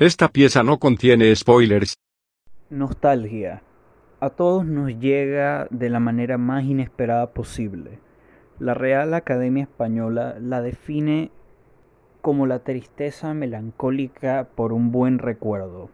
Esta pieza no contiene spoilers. Nostalgia. A todos nos llega de la manera más inesperada posible. La Real Academia Española la define como la tristeza melancólica por un buen recuerdo.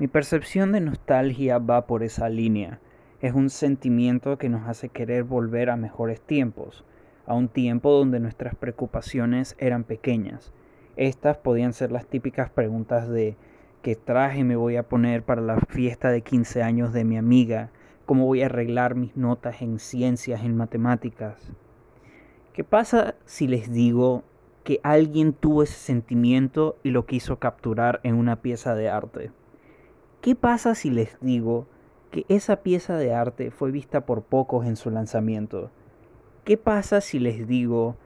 Mi percepción de nostalgia va por esa línea. Es un sentimiento que nos hace querer volver a mejores tiempos, a un tiempo donde nuestras preocupaciones eran pequeñas estas podían ser las típicas preguntas de qué traje me voy a poner para la fiesta de 15 años de mi amiga, cómo voy a arreglar mis notas en ciencias, en matemáticas. ¿Qué pasa si les digo que alguien tuvo ese sentimiento y lo quiso capturar en una pieza de arte? ¿Qué pasa si les digo que esa pieza de arte fue vista por pocos en su lanzamiento? ¿Qué pasa si les digo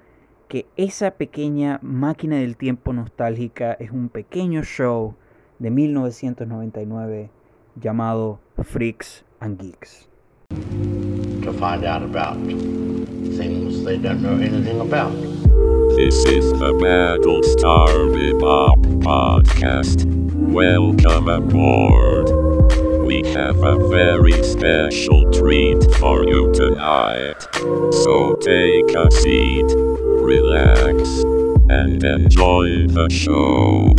que esa pequeña máquina del tiempo nostálgica es un pequeño show de 1999 llamado Freaks and Geeks. To find out about things they don't know anything about. This is the Battlestar Bebop podcast. Welcome aboard. We have a very special treat for you tonight. So take a seat relax, and enjoy the show.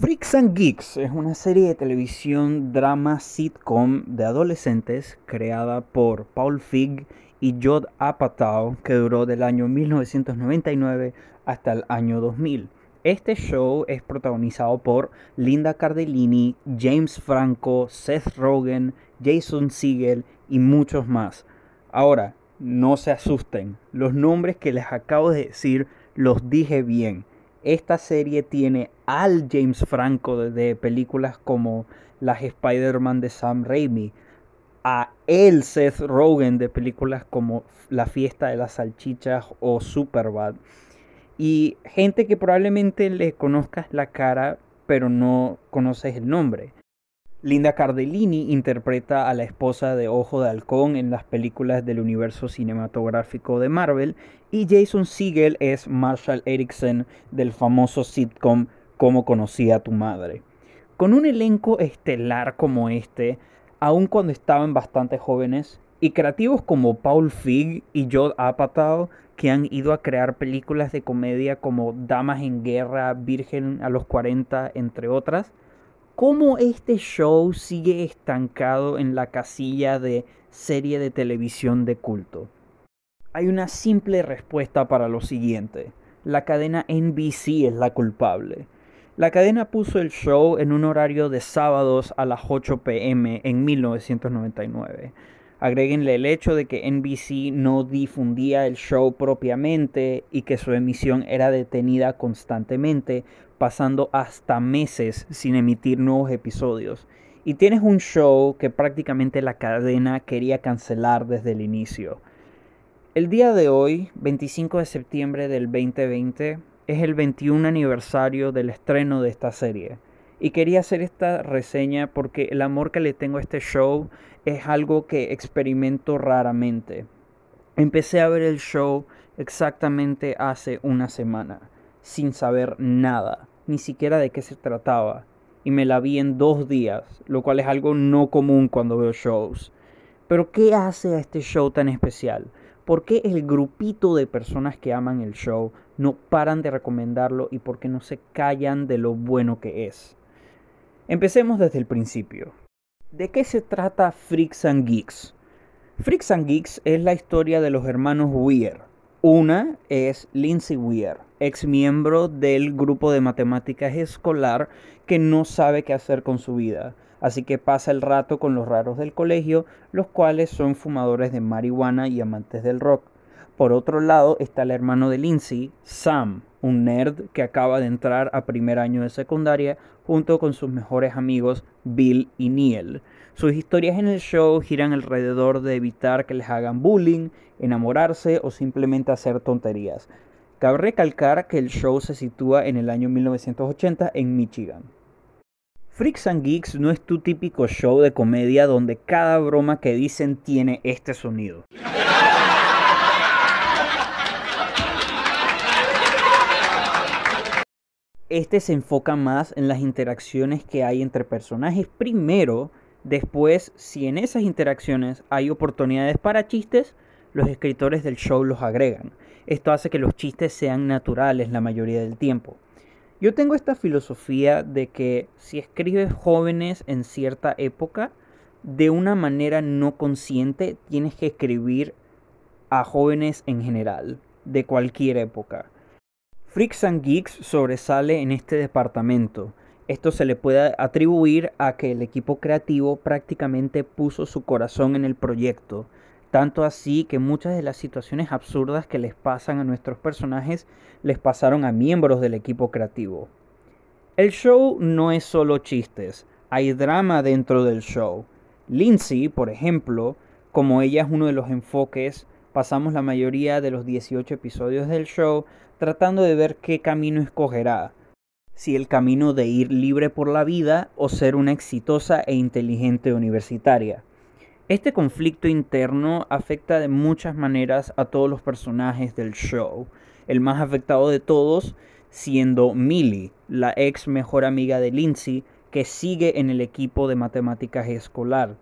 Freaks and Geeks es una serie de televisión drama sitcom de adolescentes creada por Paul Fig y Jod Apatow que duró del año 1999 hasta el año 2000. Este show es protagonizado por Linda Cardellini, James Franco, Seth Rogen, Jason Segel y muchos más. Ahora, no se asusten, los nombres que les acabo de decir los dije bien. Esta serie tiene al James Franco de, películas como las Spider-Man de Sam Raimi, a el Seth Rogen de películas como La fiesta de las salchichas o Superbad y gente que probablemente le conozcas la cara pero no conoces el nombre. Linda Cardellini interpreta a la esposa de Ojo de Halcón en las películas del universo cinematográfico de Marvel y Jason Segel es Marshall Erickson del famoso sitcom Cómo conocí a tu madre. Con un elenco estelar como este, aun cuando estaban bastante jóvenes, y creativos como Paul Fig y Jod Apatow, que han ido a crear películas de comedia como Damas en Guerra, Virgen a los 40, entre otras, ¿cómo este show sigue estancado en la casilla de serie de televisión de culto? Hay una simple respuesta para lo siguiente. La cadena NBC es la culpable. La cadena puso el show en un horario de sábados a las 8 pm en 1999 Agréguenle el hecho de que NBC no difundía el show propiamente y que su emisión era detenida constantemente, pasando hasta meses sin emitir nuevos episodios. Y tienes un show que prácticamente la cadena quería cancelar desde el inicio. El día de hoy, 25 de septiembre del 2020, es el 21 aniversario del estreno de esta serie. Y quería hacer esta reseña porque el amor que le tengo a este show es algo que experimento raramente. Empecé a ver el show exactamente hace una semana, sin saber nada, ni siquiera de qué se trataba, y me la vi en dos días, lo cual es algo no común cuando veo shows. Pero ¿qué hace a este show tan especial? ¿Por qué el grupito de personas que aman el show no paran de recomendarlo y por qué no se callan de lo bueno que es? Empecemos desde el principio. ¿De qué se trata Freaks and Geeks? Freaks and Geeks es la historia de los hermanos Weir. Una es Lindsay Weir, ex miembro del grupo de matemáticas escolar que no sabe qué hacer con su vida, así que pasa el rato con los raros del colegio, los cuales son fumadores de marihuana y amantes del rock. Por otro lado está el hermano de Lindsay, Sam, un nerd que acaba de entrar a primer año de secundaria junto con sus mejores amigos Bill y Neil. Sus historias en el show giran alrededor de evitar que les hagan bullying, enamorarse o simplemente hacer tonterías. Cabe recalcar que el show se sitúa en el año 1980 en Michigan. Freaks and Geeks no es tu típico show de comedia donde cada broma que dicen tiene este sonido. Este se enfoca más en las interacciones que hay entre personajes primero, después si en esas interacciones hay oportunidades para chistes, los escritores del show los agregan. Esto hace que los chistes sean naturales la mayoría del tiempo. Yo tengo esta filosofía de que si escribes jóvenes en cierta época, de una manera no consciente tienes que escribir a jóvenes en general, de cualquier época. Freaks and Geeks sobresale en este departamento. Esto se le puede atribuir a que el equipo creativo prácticamente puso su corazón en el proyecto, tanto así que muchas de las situaciones absurdas que les pasan a nuestros personajes les pasaron a miembros del equipo creativo. El show no es solo chistes, hay drama dentro del show. Lindsay, por ejemplo, como ella es uno de los enfoques, pasamos la mayoría de los 18 episodios del show tratando de ver qué camino escogerá, si el camino de ir libre por la vida o ser una exitosa e inteligente universitaria. Este conflicto interno afecta de muchas maneras a todos los personajes del show. El más afectado de todos siendo Millie, la ex mejor amiga de Lindsay, que sigue en el equipo de matemáticas escolar.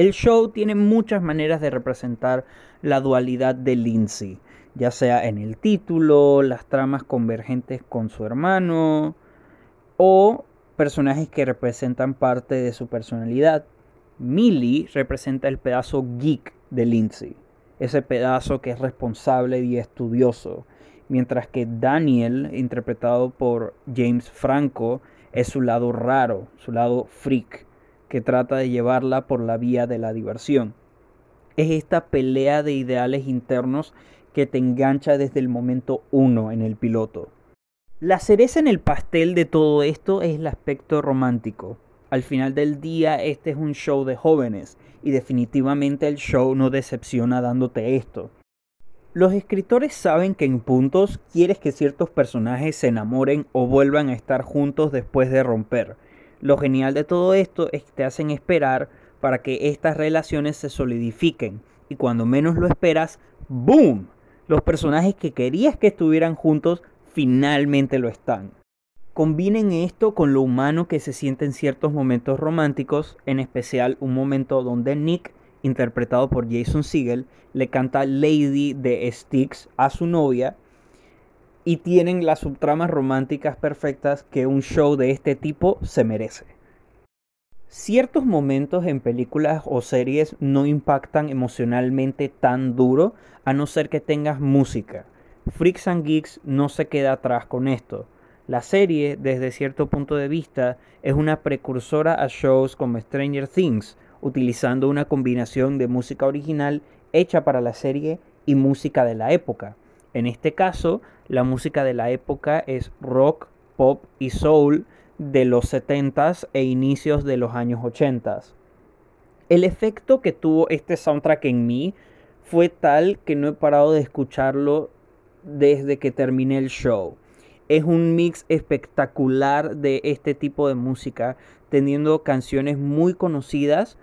El show tiene muchas maneras de representar la dualidad de Lindsay, ya sea en el título, las tramas convergentes con su hermano o personajes que representan parte de su personalidad. Millie representa el pedazo geek de Lindsay, ese pedazo que es responsable y estudioso, mientras que Daniel, interpretado por James Franco, es su lado raro, su lado freak, que trata de llevarla por la vía de la diversión. Es esta pelea de ideales internos que te engancha desde el momento uno en el piloto. La cereza en el pastel de todo esto es el aspecto romántico. Al final del día este es un show de jóvenes y definitivamente el show no decepciona dándote esto. Los escritores saben que en puntos quieres que ciertos personajes se enamoren o vuelvan a estar juntos después de romper. Lo genial de todo esto es que te hacen esperar para que estas relaciones se solidifiquen y cuando menos lo esperas, ¡boom! Los personajes que querías que estuvieran juntos finalmente lo están. Combinen esto con lo humano que se siente en ciertos momentos románticos, en especial un momento donde Nick, interpretado por Jason Segel, le canta Lady de Styx a su novia y tienen las subtramas románticas perfectas que un show de este tipo se merece. Ciertos momentos en películas o series no impactan emocionalmente tan duro a no ser que tengas música. Freaks and Geeks no se queda atrás con esto. La serie, desde cierto punto de vista, es una precursora a shows como Stranger Things, utilizando una combinación de música original hecha para la serie y música de la época. En este caso, la música de la época es rock, pop y soul de los 70s e inicios de los años 80s. El efecto que tuvo este soundtrack en mí fue tal que no he parado de escucharlo desde que terminé el show es un mix espectacular de este tipo de música, teniendo canciones muy conocidas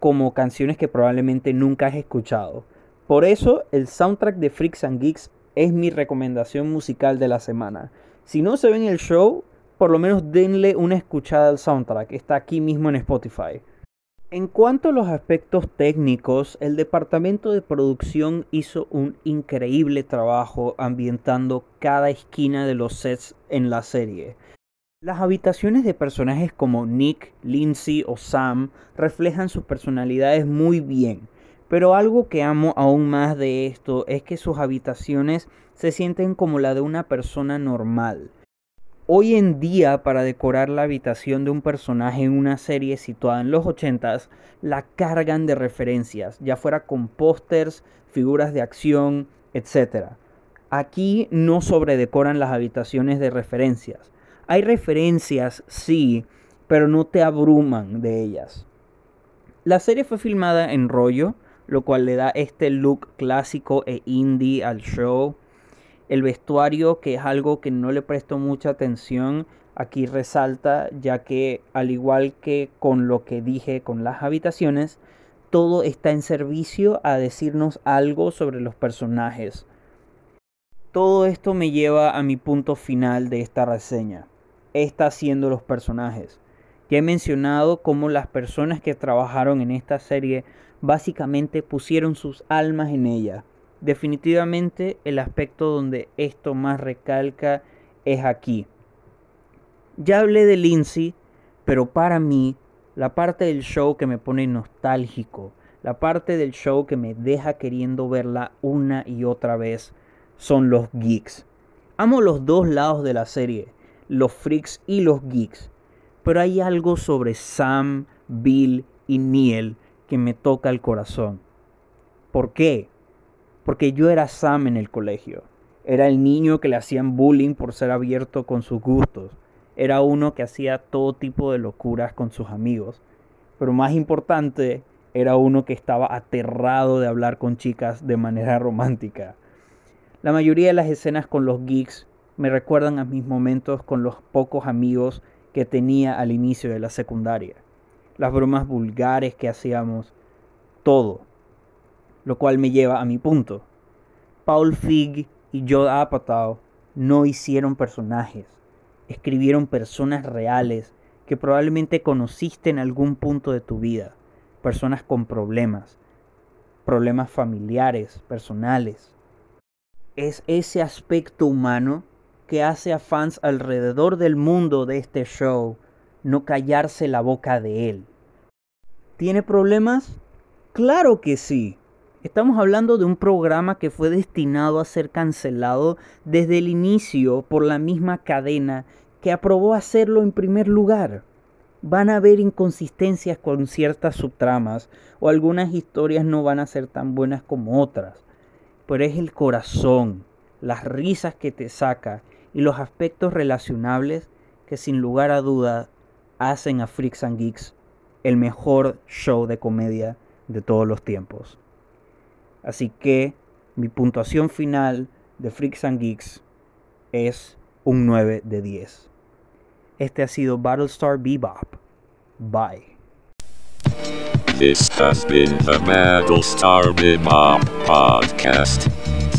como canciones que probablemente nunca has escuchado. Por eso el soundtrack de Freaks and Geeks es mi recomendación musical de la semana. Si no se ven el show, por lo menos denle una escuchada al soundtrack, está aquí mismo en Spotify. En cuanto a los aspectos técnicos, el departamento de producción hizo un increíble trabajo ambientando cada esquina de los sets en la serie. Las habitaciones de personajes como Nick, Lindsay o Sam reflejan sus personalidades muy bien, pero algo que amo aún más de esto es que sus habitaciones se sienten como la de una persona normal. Hoy en día, para decorar la habitación de un personaje en una serie situada en los 80s, la cargan de referencias, ya fuera con pósters, figuras de acción, etc. Aquí no sobredecoran las habitaciones de referencias. Hay referencias, sí, pero no te abruman de ellas. La serie fue filmada en rollo, lo cual le da este look clásico e indie al show. El vestuario, que es algo que no le presto mucha atención, aquí resalta, ya que al igual que con lo que dije con las habitaciones, todo está en servicio a decirnos algo sobre los personajes. Todo esto me lleva a mi punto final de esta reseña. está haciendo los personajes. Ya he mencionado cómo las personas que trabajaron en esta serie básicamente pusieron sus almas en ella. Definitivamente el aspecto donde esto más recalca es aquí. Ya hablé de Lindsay, pero para mí la parte del show que me pone nostálgico, la parte del show que me deja queriendo verla una y otra vez, son los geeks. Amo los dos lados de la serie, los freaks y los geeks, pero hay algo sobre Sam, Bill y Neil que me toca el corazón. ¿Por qué? Porque yo era Sam en el colegio. Era el niño que le hacían bullying por ser abierto con sus gustos. Era uno que hacía todo tipo de locuras con sus amigos. Pero más importante, era uno que estaba aterrado de hablar con chicas de manera romántica. La mayoría de las escenas con los geeks me recuerdan a mis momentos con los pocos amigos que tenía al inicio de la secundaria. Las bromas vulgares que hacíamos, todo. Lo cual me lleva a mi punto. Paul Fig y Joe Apatow no hicieron personajes, escribieron personas reales que probablemente conociste en algún punto de tu vida, personas con problemas, problemas familiares, personales. Es ese aspecto humano que hace a fans alrededor del mundo de este show no callarse la boca de él. ¿Tiene problemas? Claro que sí. Estamos hablando de un programa que fue destinado a ser cancelado desde el inicio por la misma cadena que aprobó hacerlo en primer lugar. Van a haber inconsistencias con ciertas subtramas o algunas historias no van a ser tan buenas como otras, pero es el corazón, las risas que te saca y los aspectos relacionables que sin lugar a duda hacen a Freaks and Geeks el mejor show de comedia de todos los tiempos. Así que mi puntuación final de Freaks and Geeks es un 9 de 10. Este ha sido Battlestar Bebop. Bye. This has been the Battlestar Bebop podcast.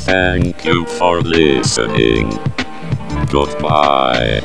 Thank you for listening. Goodbye.